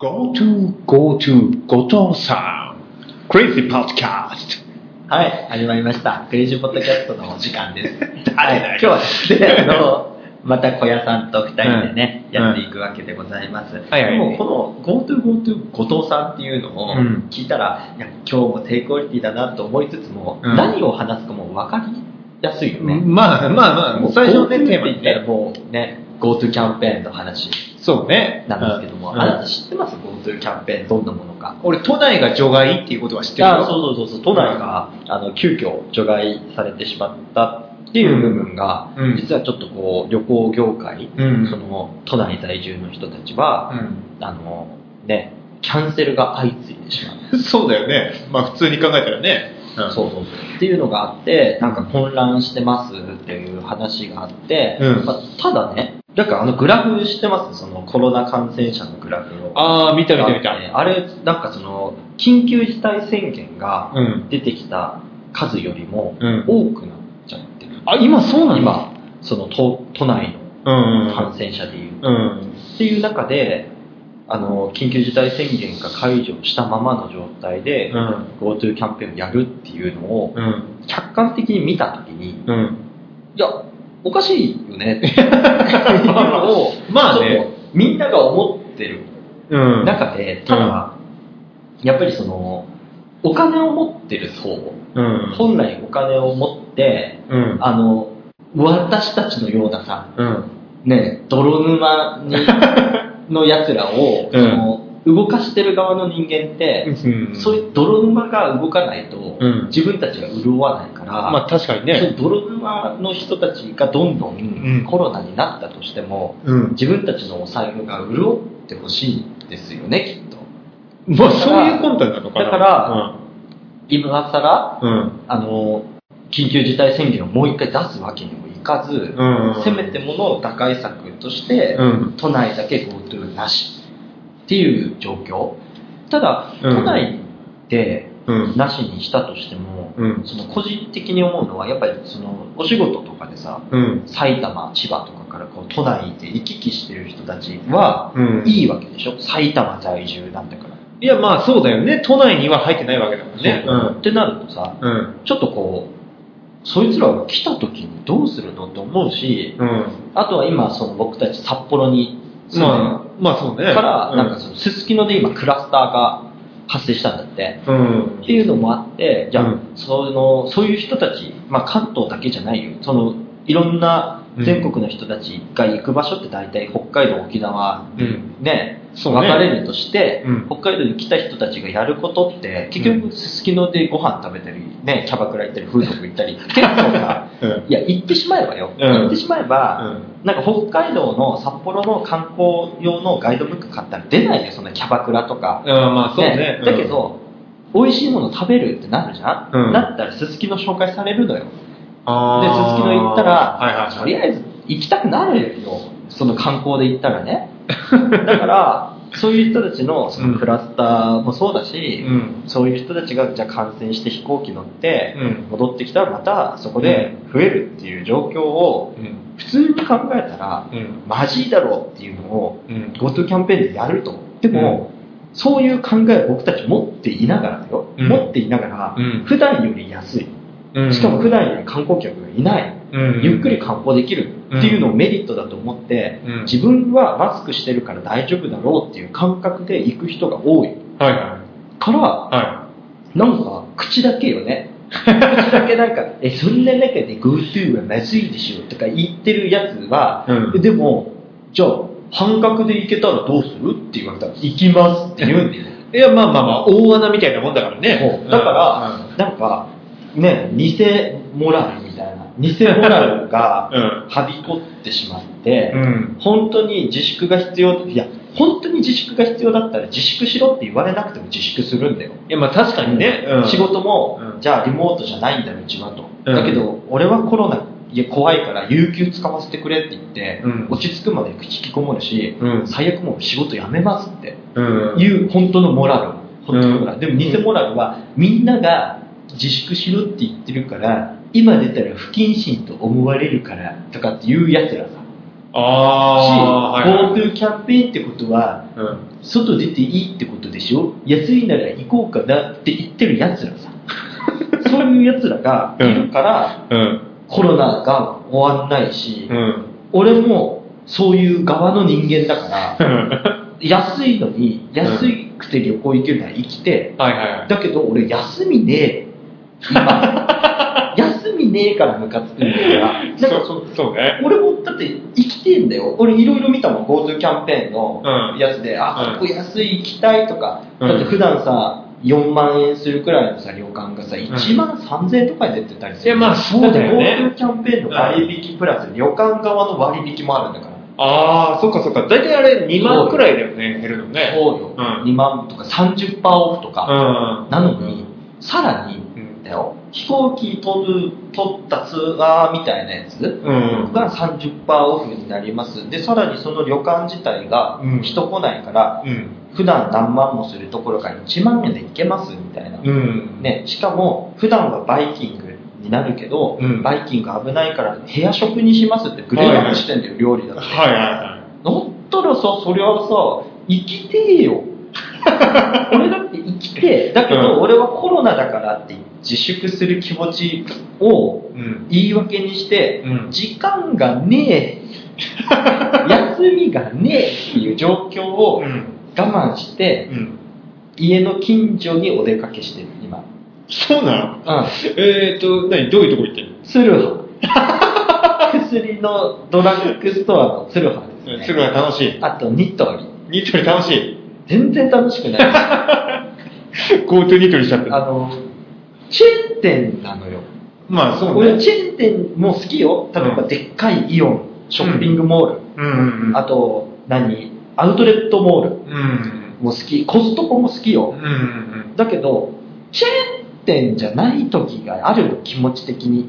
Go to, go to, 後藤さん。Crazy Podcast。はい、始まりました。クレイジーポッドキャストのお時間です。はい、今日はですね、あの、また小屋さんと二人でね、うんやっていくわけでございます。はいはいでも、この GoToGoTo 後藤さんっていうのをうん聞いたら、いや、今日も低クオリティだなと思いつつも、うん何を話すかも分かりやすいよね。まあまあまあ、最初のテーマにって言ったらね。もうね、GoTo キャンペーンの話そうね。なんですけども、うんあなた知ってます ?GoTo キャンペーンどんなものか。俺、都内が除外っていうことは知ってるよ。あそうそうそうそう都内が、あの急遽除外されてしまったっていう部分が、うん実はちょっとこう旅行業界、うんその都内在住の人たちは、うあのねキャンセルが相次いでしまう、ん。そうだよね。まあ普通に考えたらね。うんそうそうそうっていうのがあってなんか混乱してますっていう話があって、うんまあ、ただねなんかあのグラフ知ってます？そのコロナ感染者のグラフをああ、見た見た見た。あれなんかその緊急事態宣言がうん。出てきた数よりもうん多くなっちゃってる、あ、今そうなんだ。今その都都内うんうんの感染者でいう、うん。っていう中であの緊急事態宣言が解除したままの状態で、うん。GoTo キャンペーンをやるっていうのをうん。客観的に見た時にうん。いやおかしいよねっていうのをまあねみんなが思ってるうん。中でただ、やっぱりそのお金を持ってる層うん。本来お金を持ってうん。あの私たちのようなさうん。ね泥沼に のやつらを、うんその動かしてる側の人間って、うんそういう泥沼が動かないと、うん自分たちが潤わないから、まあ確かにそね。の泥沼の人たちがどんどんんコロナになったとしても、うん。自分たちのお財布が潤ってほしいんですよねきっとまあそういう魂胆なのかな。だから今更うん。あの緊急事態宣言をもう一回出すわけにもいかず、うん。せめてもの打開策として、うん。都内だけ GoTo なしっていう状況ただ、うん都内でうん。なしにしたとしても、うん。その個人的に思うのはやっぱりそのお仕事とかでさうん。埼玉千葉とかからこう都内で行き来してる人たちはうん。いいわけでしょ？埼玉在住なんだから、いや、まあそうだよね。都内には入ってないわけだもんね。そうってなるとさうん。ちょっとこうそいつらが来た時にどうするのって思うしうん。あとは今その僕たち札幌にまあ、まあそうね。から、なんかうその、すすきので今クラスターが発生したんだって。うん。っていうのもあって、じゃあ、うんその、そういう人たち、まあ関東だけじゃないよ。その、いろんな全国の人たちが行く場所って大体北海道、沖縄、うん。ね、分かれるとして、うん北海道に来た人たちがやることって、結局、すすきのでご飯食べたり、ね、キャバクラ行ったり、風俗行ったり、結構さ、うん。いや、行ってしまえばよ。うん行ってしまえば、なんか北海道の札幌の観光用のガイドブック買ったら出ないよ、そんなキャバクラとか。うん。まあそうね。だけど、美味しいもの食べるってなるじゃん、うんなったらすすきの紹介されるのよ。あで、すすきの行ったら、はいはいとりあえず行きたくなるよ、その観光で行ったらね。だから、そういう人たちのそのクラスターもそうだし、うん。そういう人たちがじゃあ感染して飛行機乗ってうん戻ってきたらまたそこで増えるっていう状況をうん。普通に考えたらうん。マジだろうっていうのをうん。GoTo キャンペーンでやると。でも、そういう考えを僕たち持っていながらだよ。うん持っていながら、うん普段より安い。うん。しかも普段より観光客がいない。うん、ゆっくり観光できるっていうのをメリットだと思って、うん自分はマスクしてるから大丈夫だろうっていう感覚で行く人が多いはいはから、い。はなんか口だけよね。口だけなんか、え、そんな中で GoTo はまずいでしょとか言ってるやつは、うんでも、じゃあ、半額で行けたらどうするって言われたら、行きますって言うんだよ。い。いや、まあまあまあ、大穴みたいなもんだからね。だから、なんか、ね、偽モラルみたいな、偽モラルが うん。はびこってしまって、うん。うん。本当に自粛が必要、いや、本当に自粛が必要だったら自粛しろって言われなくても自粛するんだよ。いや、まあ確かにね。うん、仕事も、うん。じゃあリモートじゃないんだうちはと、うん。だけど俺はコロナいや怖いから有給使わせてくれって言って、うん。落ち着くまで引きこもるし、うん。最悪もう仕事辞めますってうん。いう本当のモラル。本当のモラル、うん。でも偽モラルはみんなが自粛しろって言ってるから今出たら不謹慎と思われるからとかっていうやつらさああ、はいはい。GoTo キャンペーンってことは、うん。外出ていいってことでしょ？安いなら行こうかなって言ってる奴らさ。そういう奴らがいるから、うん。コロナが終わんないし、うん。俺もそういう側の人間だから、安いのに、安くて旅行行けるなら行きて、はいはいはい。だけど俺休みねえ。今。休みねえからムカつくんだよな。なんかそそうそうね。俺もだって生きてんだよ。俺いろいろ見たもん、GoTo キャンペーンのうんやつで、あ、うんここ安い行きたいとか、うんだって普段さ、4万円するくらいのさ、旅館がさ、1万3000円とかで出てたりする。いやまあそうだよね GoTo キャンペーンの割引プラス、旅館側の割引もあるんだから。ああ、そっかそっか。大体あれ2万くらいだよね、減るのね。そうよ。うん2万とか30%オフとうか。ん。なのに、さらに、飛行機飛ぶ、取ったツアーみたいなやつ、うん。が30%オフになります。で、さらにその旅館自体がうん人来ないから、うん。普段何万もするところが1万円で行けますみたいな。うん。ね、しかも、普段はバイキングになるけど、うんバイキング危ないから部屋食にしますってグレードアップしてんだよ、料理だって。はいはいはい。だったらさ、そりゃさ、生きてえよ。俺だって生きてえ。だけど、うん俺はコロナだからって自粛する気持ちをうん。言い訳にして、うん時間がねえ、休みがねえっていう状況をうん。我慢して、うん。家の近所にお出かけしてる、今。そうなの？うん。えーと、何どういうとこ行ってんの？ツルハ。薬のドラッグストアのツルハですね。するのが楽しい。あと、ニトリ。ニトリ楽しい。全然楽しくない。GoTo ニトリしちゃった。あの、チェーン店なのよ。まあそうね。俺チェーン店も好きよ。例えばうんでっかいイオン、ショッピングモール。うんうんうん。あと、何？アウトレットモールうん。も好き。コストコも好きようん。うんうん。だけど、チェーン店じゃない時があるの、気持ち的に。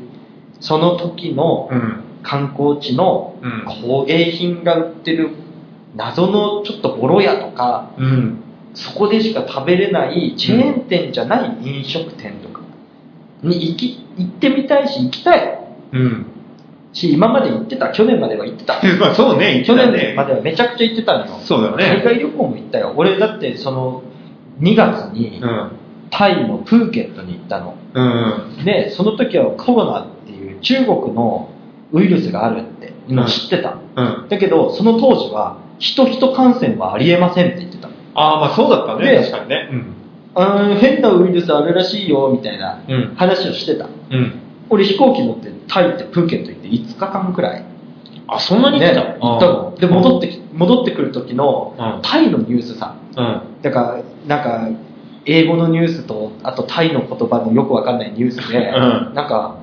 その時のうん。観光地のうん工芸品が売ってる謎のちょっとボロ屋とか、うん。そこでしか食べれないチェーン店じゃない飲食店とかに行き行ってみたいし行きたいうん。し、今まで行ってた。去年までは行ってた。まあそうね、去年まで。ではめちゃくちゃ行ってたのよ。そうだよ海ね。外旅行も行ったよ。俺だってその2月にうん。タイのプーケットに行ったの。うん。で、その時はコロナっていう中国のウイルスがあるって今知ってた。うん。だけど、その当時は人人感染はありえませんって言ってた。ああ、まあそうだったね。で確かにね。うん。あー変なウイルスあるらしいよみたいなうん。話をしてた。うん。俺飛行機乗ってタイってプーケット行って5日間くらい。あ、そんなに行ってた？ね行ったの。で、戻ってきき、戻ってくる時のうんタイのニュースさ。うん。だから、なんか、英語のニュースと、あとタイの言葉のよくわかんないニュースで、うんなんか、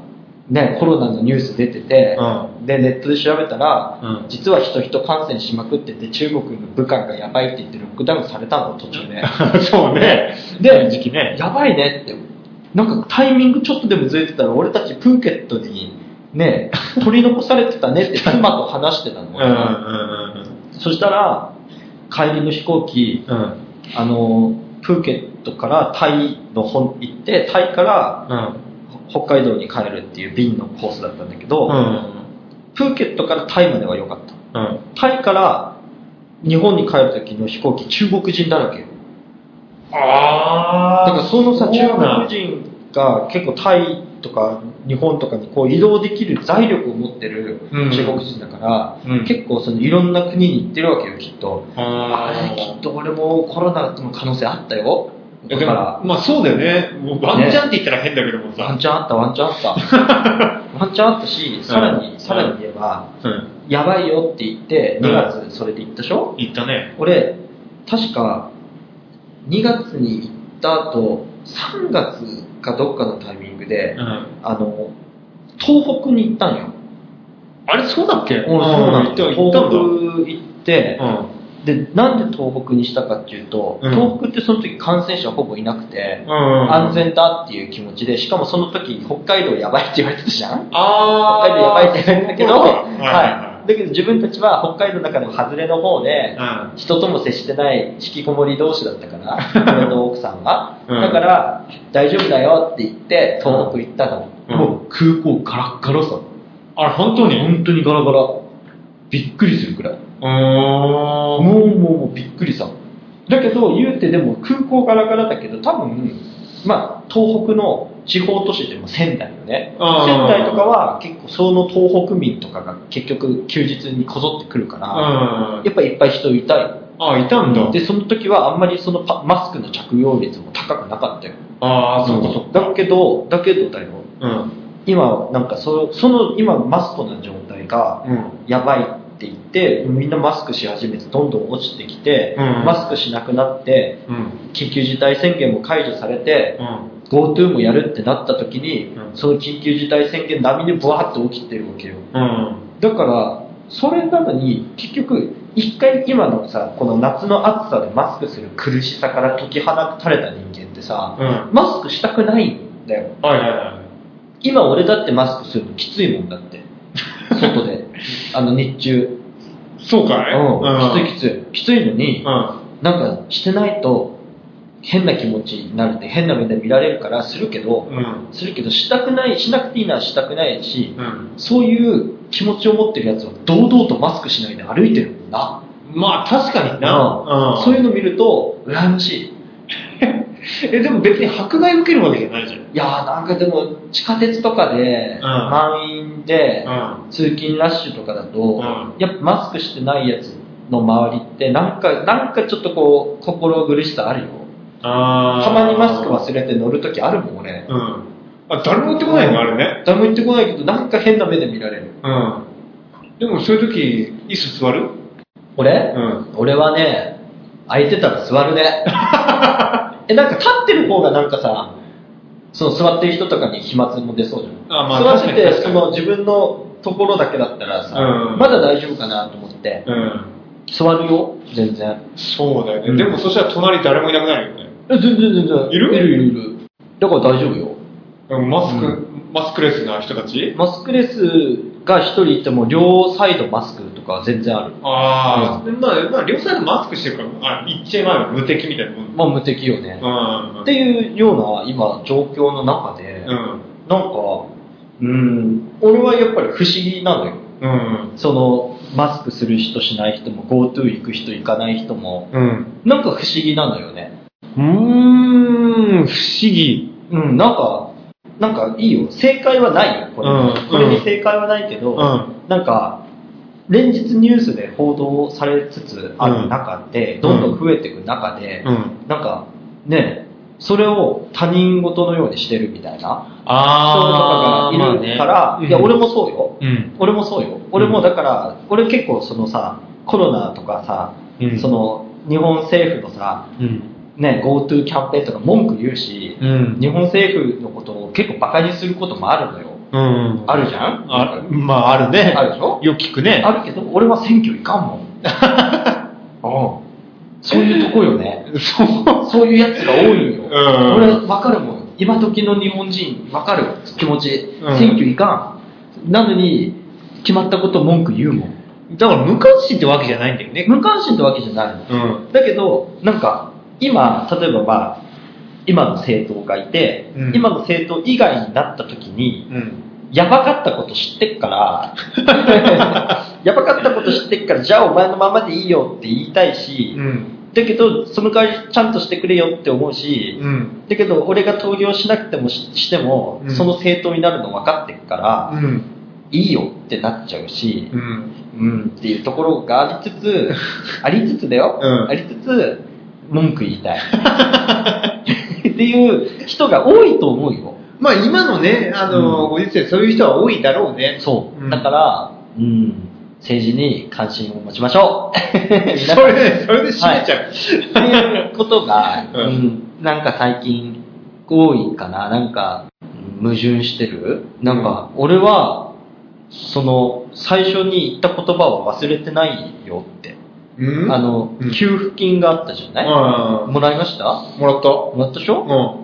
ね、コロナのニュース出てて、うで、ネットで調べたら、うん実は人人感染しまくってて、中国の武漢がやばいって言ってロックダウンされたの、途中で。そうね。で時期ね。やばいねって。なんかタイミングちょっとでもずれてたら、俺たちプーケットにね、取り残されてたねって妻と話してたの。うんそしたら、帰りの飛行機。あの、プーケットからタイの本行って、タイからうん。北海道に帰るっていう便のコースだったんだけど、うん。プーケットからタイまでは良かった。うん。タイから日本に帰る時の飛行機、中国人だらけよ。あだからそのさ、中国人が結構タイとか日本とかにこう移動できる財力を持ってるうん中国人だから、うん結構そのいろんな国に行ってるわけよ、きっと。ああれ、きっと俺もコロナの可能性あったよ。だからも、、まあそうだよね。もうワンチャンって言ったら変だけどもワンさ。チャンあった、ワンチャンあった。ワンチャンあった し、さらに、うんさらに言えば、うん。やばいよって言って、うん2月それで行ったでしょ、言ったね。俺、確か、2月に行った後、3月かどっかのタイミングでう、ん。あの、東北に行ったんよ。あれそうだっけ？俺そうなんだ東。北行って、うん。で、なんで東北にしたかっていうと、うん東北ってその時感染者ほぼいなくて、うん。安全だっていう気持ちで、しかもその時北海道やばいって言われてたじゃんあ北海道やばいって言われてたけど、はいはいはい。だけど自分たちは北海道の中でも外れの方で、は人とも接してない引きこもり同士だったから、俺の奥さんは。うんだから、大丈夫だよって言って、東北行ったの。うんもう空港ガラッガラさ。い。あれ本当に？本当にガラガラ。びっくりするくらい。もうもうもうびっくりさ。だけど、言うてでも空港ガラガラだけど、多分、まあ、東北の地方都市でも仙台よね。仙台とかは結構その東北民とかが結局休日にこぞってくるから、うん。やっぱいっぱい人いたよ。あ、いたんだ。で、その時はあんまりそのパマスクの着用率も高くなかったよ。ああ、そうかそうか。だけど、だけどだよ。うん。今、なんかそその、今マストな状態が、うん。やばいって言って、みんなマスクし始めてどんどん落ちてきて、うんマスクしなくなって、うん。緊急事態宣言も解除されて、うん。GoTo もやるってなった時に、うんその緊急事態宣言並みにブワーって起きてるわけよ。うん。だから、それなのに、結局、一回今のさ、この夏の暑さでマスクする苦しさから解き放たれた人間ってさ、うん。マスクしたくないんだよ。はいはいはい。今俺だってマスクするのきついもんだって。外で。あの日中。そうかい？うん。きついきつい。きついのに、うん。なんかしてないと変な気持ちになるって変な目で見られるからするけど、うん。するけどしたくない、しなくていいのはしたくないし、うん。そういう気持ちを持ってるやつは堂々とマスクしないで歩いてるもんな。まあ確かにな。そういうの見ると羨ましい。え、でも別に迫害受けるわけじゃないじゃん。いやーなんかでも地下鉄とかでん満員でうん。通勤ラッシュとかだと、んやっぱマスクしてないやつの周りってなんか、なんかちょっとこう心苦しさあるよ。あたまにマスク忘れて乗るときあるもん俺。うん。あ、誰も言ってこないの？あれね。誰も言ってこないけどなんか変な目で見られる。うん。でもそういう時、椅子座る？俺、うん。俺はね、空いてたら座るね。え、なんか立ってる方がなんかさ、その座ってる人とかに飛沫も出そうじゃん。あまあ座ってて、その自分のところだけだったらさ、うんまだ大丈夫かなと思って、うん。座るよ、全然。そうだよね。うんでもそしたら隣誰もいなくなるよね。え、全然全然。いる？いるいるいる。だから大丈夫よ。うんマスク、うマスクレスな人たち？マスクレスが一人いても両サイドマスクとか全然ある。ああ、まあ、まあ、両サイドマスクしてるから、あ、言っちゃいまえば無敵みたいなもん。まあ無敵よね。うん。っていうような今状況の中で、うん。なんか、うん、俺はやっぱり不思議なのよ。うん。その、マスクする人しない人も、GoTo 行く人行かない人も、うん。なんか不思議なのよね。うーん、不思議。うん、なんか、なんかいいよ。正解はないよ、これに。うんこれに正解はないけど、うん。なんか、連日ニュースで報道されつつある中で、どんどん増えていく中で、うん。なんか、ね、それを他人事のようにしてるみたいな人とあー、かがいるから、いや、俺もそうよ。うん。俺もそうよ。俺もだから、俺結構そのさ、コロナとかさ、うんその、日本政府のさ、うん。ね、GoTo キャンペーンとか文句言うし、うん。日本政府のことを結構バカにすることもあるのよ。うん。あるじゃん？あまあ、あるね。あるでしょ？よく聞くね。あるけど、俺は選挙行かんもん。うんそういうとこよね。そう。そういうやつが多いんよ。うん俺、わかるもん。今時の日本人、わかる？気持ち。うん選挙行かん。なのに、決まったこと文句言うもん。だから無関心ってわけじゃないんだよね。無関心ってわけじゃないの。うん。だけど、なんか、今、例えばまあ、今の政党がいて、うん今の政党以外になった時に、うん。やばかったこと知ってっから、やばかったこと知ってっから、じゃあお前のままでいいよって言いたいし、うん。だけど、その代わりちゃんとしてくれよって思うし、うん。だけど、俺が投票しなくてもししても、うんその政党になるの分かってっから、うん。いいよってなっちゃうし、うん。うんっていうところがありつつ、ありつつだよ、うんありつつ、文句言いたい。っていう人が多いと思うよ。まあ今のね、あの、うんご時世そういう人は多いだろうね。そう。うんだから、うん、政治に関心を持ちましょう。それで、それで締めちゃう。っていうことが、う うんん、なんか最近多いかな。なんか、うん矛盾してるなんか、俺は、その、最初に言った言葉を忘れてないよって。うん？あのうん、給付金があったじゃない、あもらいました？あ、もらった？もらったでしょ、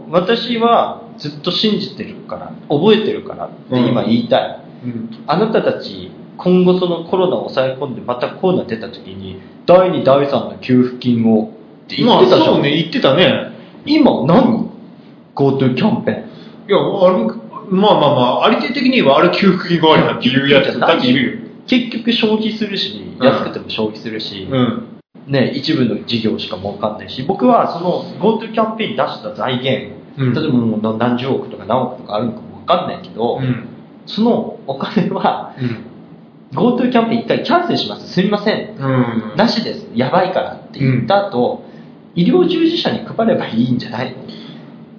う私はずっと信じてるから、覚えてるからって今言いたい。ん。うん。あなたたち、今後そのコロナを抑え込んでまたコロナ出た時に、第2、第3の給付金をって言まあってたじゃん。そうね、言ってたね。今何 ?GoTo キャンペーン。いや、あれ、まあまあまあ、ありてい的にはあれ給付金代わりだっていうやつだっているよ。結局消費するし、うん安くても消費するし、うん。ね、一部の事業しか儲かんないし、僕はその GoTo キャンペーンに出した財源、うん例えばもう何十億とか何億とかあるのかもわかんないけど、うん。そのお金はうん。GoTo キャンペーン一回キャンセルします。すみません。うん。なしです。やばいからって言った後、医療従事者に配ればいいんじゃない？の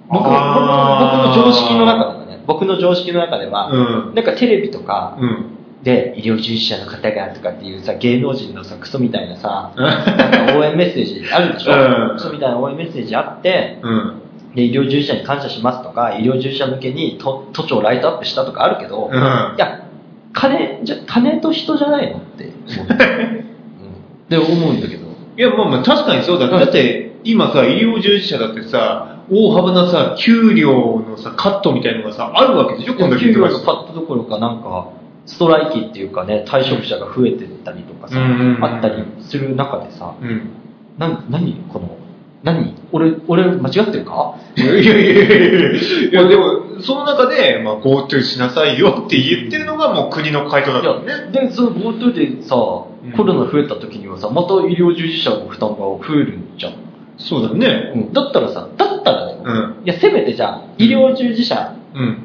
僕僕の常識の中ではね、僕の常識の中では、うん。なんかテレビとかうん。で医療従事者の方がとかっていうさ、芸能人のさ、クソみたいなさ、うんなんか応援メッセージあるでしょ、うんクソみたいな応援メッセージあって、うん。で医療従事者に感謝しますとか、医療従事者向けに都都庁をライトアップしたとかあるけど、うん。いや、金じゃ、金と人じゃないのって思う。うん、って思うんだけど。いや、まあまあ確かにそうだ。だって、今さ、医療従事者だってさ、大幅なさ、給料のさ、カットみたいのがさ、あるわけでしょ？今度給料のカットどころかなんか、ストライキっていうかね、退職者が増えてったりとかさ、あったりする中でさ、うん。な、何この、何俺、俺間違ってるか？いやいやいやいやいや、でも、その中で、まあ、GoTo しなさいよって言ってるのがもう国の回答だいからね。や、で、その GoTo でさ、んコロナ増えた時にはさ、また医療従事者の負担が増えるんじゃん。そうだね。うん、だったらさ、だったらだよ。うん。いや、せめてじゃあ、医療従事者うん。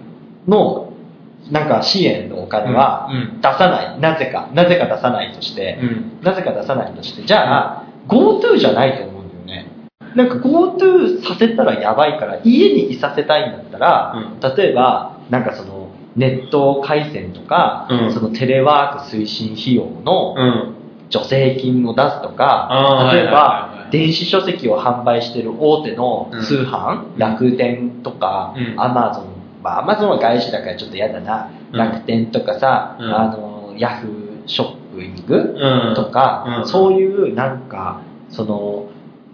の、なんか支援のお金はうんうん。出さない、なぜか、なぜか出さないとして、うん。なぜか出さないとして、じゃあ、GoTo じゃないと思うんだよね。なんか GoTo させたらやばいから、家にいさせたいんだったら、例えば、なんかその、ネット回線とか、うん。そのテレワーク推進費用のうん。助成金を出すとか例えば、電子書籍を販売してる大手の通販、うん。楽天とか、うん。アマゾン、まあアマゾンは外資だからちょっと嫌だな、うん楽天とかさ、うんあの、ヤフーショッピングうん。とか、うんそういうなんか、その、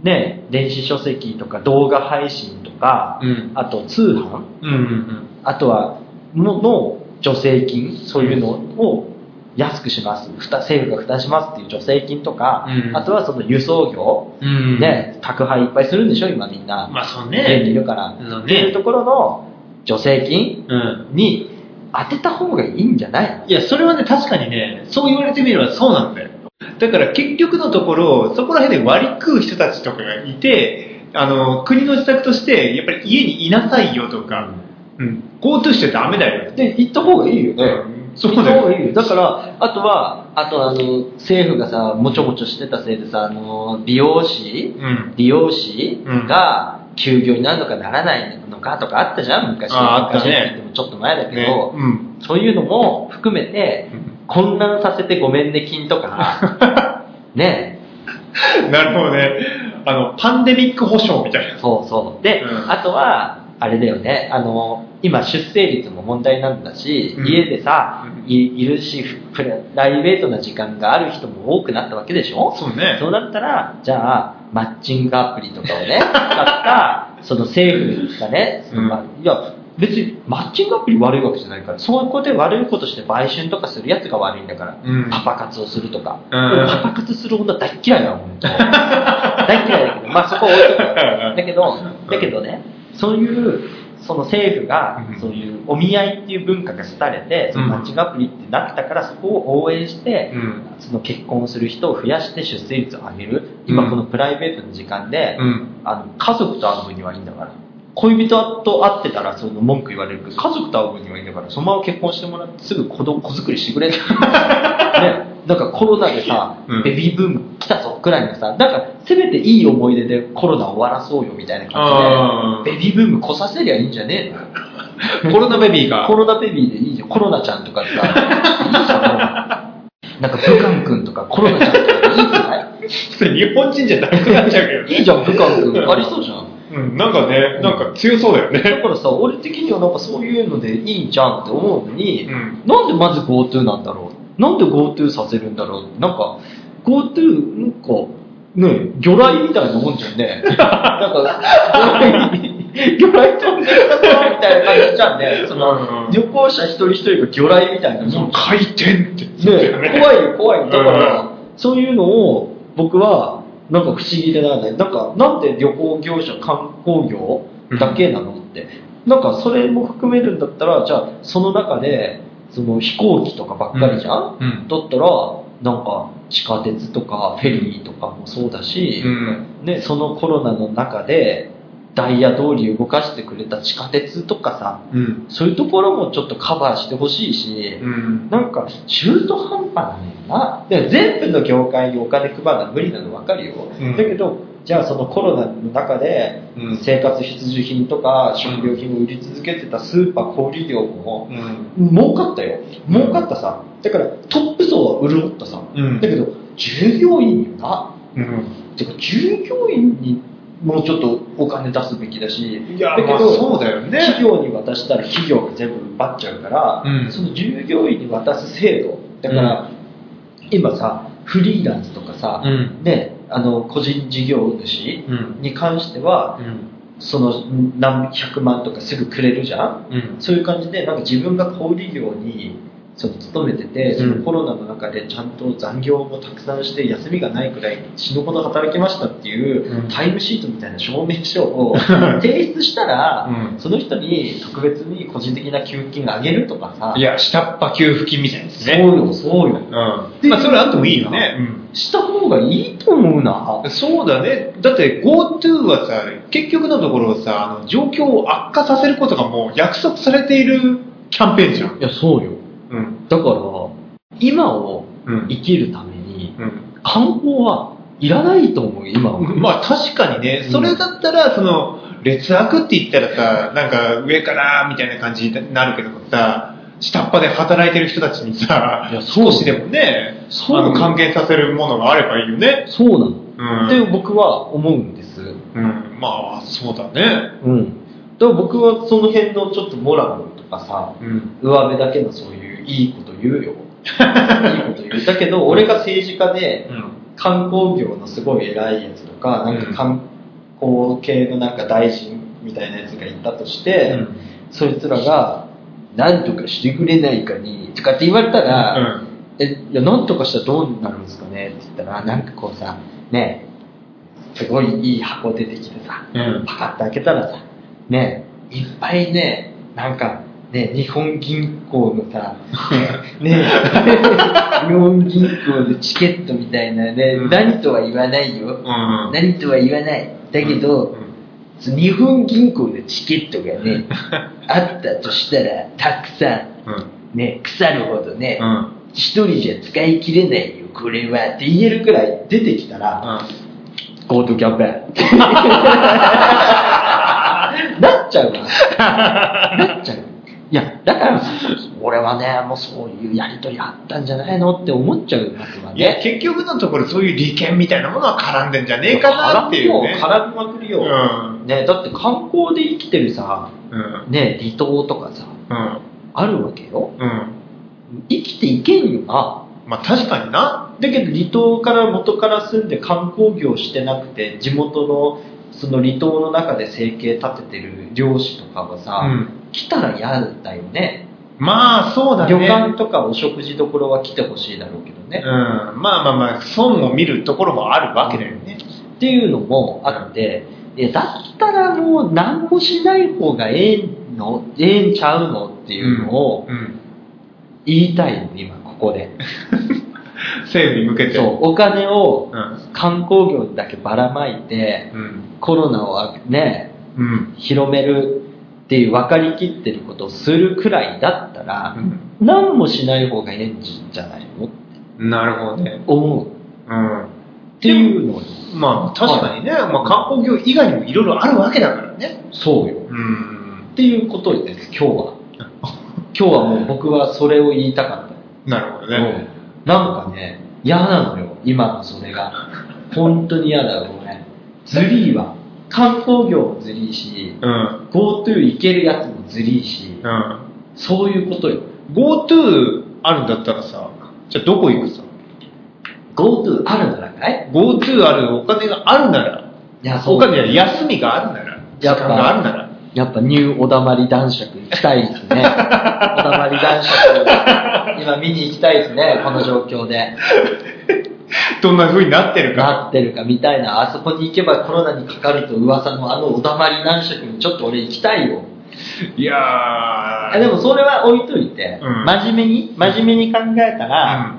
ね、電子書籍とか動画配信とか、うん。あと通販、うん。うん。あとは、のの助成金、そういうのを安くします。政府が負担しますっていう助成金とか、うんあとはその輸送業、うん。。ね、宅配いっぱいするんでしょ、今みんな。まあそう家にいね。るから。ねっていうところの助成金？うん。に当てた方がいいんじゃない？いや、それはね、確かにね、そう言われてみればそうなんだよ。だから結局のところ、そこら辺で割り食う人たちとかがいて、あの、国の施策として、やっぱり家にいなさいよとか、うん、GoTo しちゃダメだよ。で、行った方がいいよね。うんそう行っだよた方がいいよ。だから、あとは、あとあの、政府がさ、もちょもちょしてたせいでさ、あの、美容師？うん。利用師うんが休業になるのかならないのかとかあったじゃん、昔。あああったねちょっと前だけど、ねうん。そういうのも含めて、混乱させてごめんね金とか、ね、なるほどね。あの、パンデミック保障みたいな。そうそう。で、うんあとは、あれだよね、あの、今出生率も問題なんだし、うん家でさ、うんいいるし、プライベートな時間がある人も多くなったわけでしょ？そうね。そうだったら、じゃあ、マッチングアプリとかをね、使った、その政府がね、そのまあいや、別にマッチングアプリ悪いわけじゃないから、そういうことで悪いことして売春とかするやつが悪いんだから、うん。パパ活をするとか。うん。パパ活する女大っ嫌いだもん、本 当大嫌いだけど、まあそこは置いとくよだけど、だけどね、そういう、その政府がう、んそういうお見合いっていう文化が廃れて、そのマッチングアプリってなったから、そこを応援して、うん。その結婚する人を増やして出生率を上げる。今このプライベートの時間で、うん。あの家族と会う分にはいいんだから。恋人と会ってたらその文句言われるけど、家族と会う分にはいいんだから、そのまま結婚してもらってすぐ子供、子作りしてくれって。ね、なんかコロナでさ、うんベビーブーム来たぞくらいのさ、なんかせめていい思い出でコロナ終わらそうよみたいな感じで、ベビーブーム来させりゃいいんじゃねえの コロナベビーが。コロナベビーでいいじゃん。コロナちゃんとかさ、いいじゃん。なんかブカン君とかコロナちゃんとかでいいじゃない？日本人じゃなくなっちゃうけどね。いいじゃん、ブカン君。ありそうじゃん。うん、なんかね、なんか強そうだよだね。からさ、俺的にはなんかそういうのでいいじゃんって思うのに、うんなんでまず GoTo なんだろう？なんで GoTo させるんだろう？なんか、GoTo、なんか、ね魚雷みたいなもんじゃんね。なんか、魚雷、飛んでるところみたいな感じじゃんね。そのうん、旅行者一人一人が魚雷みたいなもん。回転ってね、怖いよ、怖いよ。だから、うんそういうのを僕は、なんか不思議でなんだよ。なんか、なんで旅行業者、観光業だけなのって。なんか、それも含めるんだったら、じゃあ、その中で、その飛行機とかばっかりじゃん、うん。だったら、なんか地下鉄とかフェリーとかもそうだし、うん。ね、そのコロナの中でダイヤ通り動かしてくれた地下鉄とかさ、うん。そういうところもちょっとカバーしてほしいし、うん。なんか中途半端なのよな。で全部の業界にお金配るのは無理なの分かるよ。うんだけど、じゃあそのコロナの中でうん生活必需品とか食料品を売り続けてたスーパー小売業もうん。儲かったよ。儲かったさ。だからトップ層は潤ったさ。うんだけど、従業員よな。うん。てか、従業員にもうちょっとお金出すべきだし、いや、だけど、まあそうだよね。企業に渡したら企業が全部奪っちゃうから、うんその従業員に渡す制度。だから、今さ、フリーランスとかさ、うん。ね、あの、個人事業主うん。に関しては、うん。その何百万とかすぐくれるじゃん？うん。そういう感じで、なんか自分が小売業にその勤めてて、そうんのコロナの中でちゃんと残業もたくさんして、休みがないくらい死ぬほど働きましたっていううんタイムシートみたいな証明書を 提出したら、うんその人に特別に個人的な給付金あげるとかさ、いや、下っ端給付金みたいですね。そうよ、そうよ。うん。まあ、それあってもいいよね。した方がいいと思うな。そうだね。だって GoTo はさ、結局のところさ、あの状況を悪化させることがもう約束されているキャンペーンじゃん。いや、そうよ。うん。だから、今をうん。生きるために、うん。観光はいらないと思う、今は。まあ確かにね、それだったら、その、劣悪って言ったらさ、なんか上からみたいな感じになるけどさ、下っ端で働いてる人たちにさいや、少しでもね、そうあの還元させるものがあればいいよね。そうなの。うん。って僕は思うんです。うん。まあ、そうだね。うん。だから僕はその辺のちょっとモラルとかさ、うん。上辺だけのそういういいこと言うよ。いいこと言う。だけど、俺が政治家でうん。観光業のすごい偉いやつとか、なんか観光系のなんか大臣みたいなやつがいたとして、そいつらが、なんとかしてくれないかに、とかって言われたら、え、いや、なんとかしたらどうなるんですかね？って言ったら、なんかこうさ、ね、すごいいい箱出てきてさ、うん。パカッて開けたらさ、ね、いっぱいね、なんか、ね、日本銀行のさ、ね、日本銀行のチケットみたいなね、うん何とは言わないよ。うん。何とは言わない。だけど、その日本銀行のチケットがね、あったとしたら、たくさん、うん。ね、腐るほどね、うん。一人じゃ使い切れないよ、これは。って言えるくらい出てきたら、ゴートキャンペーン。なっちゃうわ。なっちゃう。いや、だから、俺はね、もうそういうやりとりあったんじゃないのって思っちゃうますわいや、ね。結局のところそういう利権みたいなものは絡んでんじゃねえかなっていうね。絡みまくるよ。うん。ね、だって観光で生きてるさ、うん。ね、離島とかさ、うん。あるわけよ。うん。生きていけんよな。まあ確かにな。だけど離島から元から住んで観光業してなくて地元のその離島の中で生計立ててる漁師とかはさ、うん。来たら嫌だよねまあそうだね。旅館とかお食事どころは来てほしいだろうけどね、うん。まあまあまあ、損を見るところもあるわけだよね。っていうのもあって、えだったらもう何もしない方がええのええんちゃうのっていうのをうん。言いたいの今ここで政府に向けて。そうお金をうん。観光業だけばらまいてうん。コロナをねうん。広めるっていう分かりきってることをするくらいだったら、うん。何もしない方がええんじゃないの？ってなるほどね。思う。うん。っていうのにまあ確かにね、まあ観光業以外にもいろいろあるわけだからね。そうよ。うん。っていうことです。今日は。今日はもう僕はそれを言いたかった。なるほどね。うん。なんかね嫌なのよ。今のそれが。本当に嫌だよ俺ずりーわ観光業もずりーしうん。GoTo 行けるやつもずりーしうん。そういうことよ GoTo あるんだったらさ、じゃあどこ行くさ？GoTo あるならかい ?GoTo あるお金があるなら、いやそうお金休みがあるなら、時間があるなら、やっぱニュー小田まり男爵行きたいですね。小田まり男爵、今見に行きたいですね、この状況で。どんな風になってるか。なってるかみたいな、あそこに行けばコロナにかかると噂のあの小田まり男爵にちょっと俺行きたいよ。いやー。あでもそれは置いといて、うん真面目に、真面目に考えたら、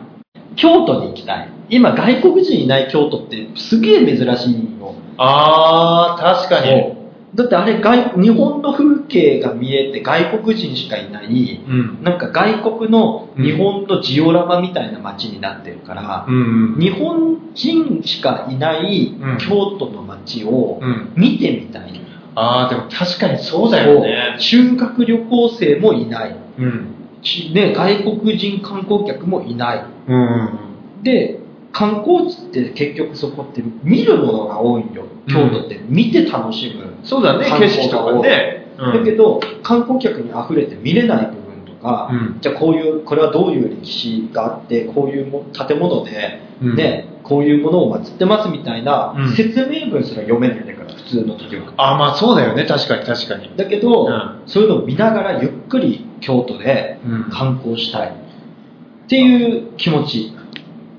京都に行きたい。今外国人いない京都ってすげえ珍しいよ。あー、確かに。だってあれ外、日本の風景が見えて外国人しかいない、うん。なんか外国の日本のジオラマみたいな街になってるから、うん。日本人しかいないうん京都の街をうん。見てみたい。あー、でも確かにそうだよね。修学旅行生もいない。うん。しね、外国人観光客もいない。うん。で、観光地って結局そこって見るものが多いんよ。京都って見て楽しむ。そうだね、観景色とかね。だけど、観光客に溢れて見れない部分とか、うんじゃあこういう、これはどういう歴史があって、こういうも建物で、うんね、こういうものを祀ってますみたいなうん説明文すら読めないんだから、普通の時は。あー、まあそうだよね、確かに確かに。だけど、うんそういうのを見ながらゆっくり京都でうん観光したいっていう気持ち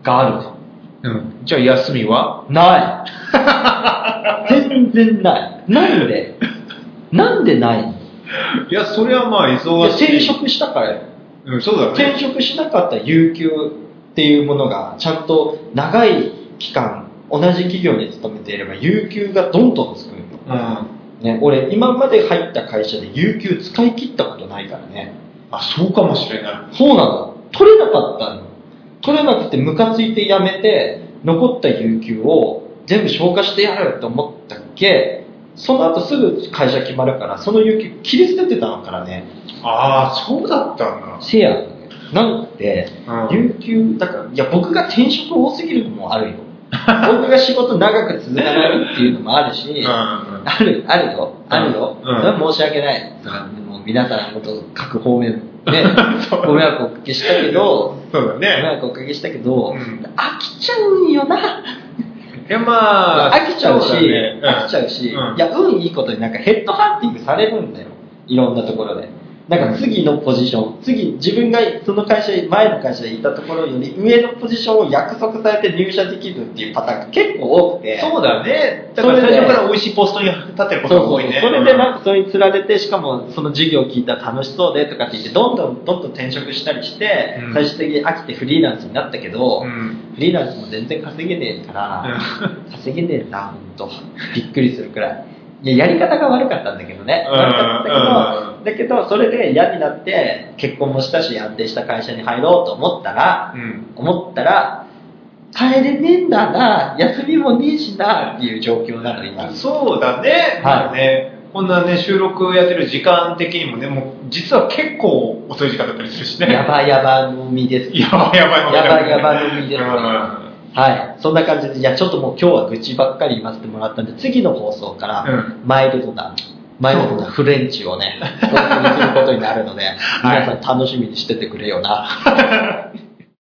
があると。うん。じゃあ休みは？ない。全然ない。なんで？なんでないの？いや、それはまあ忙しい。転職したからよ。うん、そうだね。転職しなかった有給っていうものがちゃんと長い期間同じ企業に勤めていれば有給がどんどんつくのよ、うん。ね、俺今まで入った会社で有給使い切ったことないからねあ、そうかもしれない。そうなの取れなかったの取れなくてムカついて辞めて残った有給を全部消化してやると思ったっけ。その後すぐ会社決まるからその有給切り捨ててたのからね。ああ、そうだったんだ。せや。なんでうん。有給だからいや僕が転職多すぎるのもあるよ。僕が仕事長く続かないっていうのもあるし、うん。あるあるよ。あるよ、うん。申し訳ない。皆さん本当各方面ねご迷惑をおかけしたけどそうだご迷ね。惑をおかけしたけど、うん飽きちゃうんよな。いや、まあ、飽きちゃうし、そだね飽きちゃうし、うんいや、運いいことになんかヘッドハンティングされるんだよ。いろんなところで。なんか次のポジション、次、自分がその会社、前の会社でいたところより上のポジションを約束されて入社できるっていうパターンが結構多くて。そうだね。だから最初から美味しいポストに立ってることが多いね。それでなんかそれにつられて、しかもその授業を聞いたら楽しそうでとかって言って、どんどんどんどん転職したりして、うん最終的に飽きてフリーランスになったけど、うん。フリーランスも全然稼げねえから、稼げねえな、ほんと。びっくりするくらい。いや、やり方が悪かったんだけどね。うん悪かったけど、だけど、それで嫌になって、結婚もしたし、安定した会社に入ろうと思ったら、うん。思ったら、帰れねえんだな、休みもねえしな、っていう状況なの、今。そうだね。はいね。こんなね、収録やってる時間的にもね、もう実は結構遅い時間だったりするしね。やばやば飲みです。やばいやばいやばいやばい飲みです。うんはい。そんな感じで、じゃあちょっともう今日は愚痴ばっかり言わせてもらったんで、次の放送からうん、マイルドな、マイルドなフレンチをね、お送りすることになるので、皆さん楽しみにしててくれよな。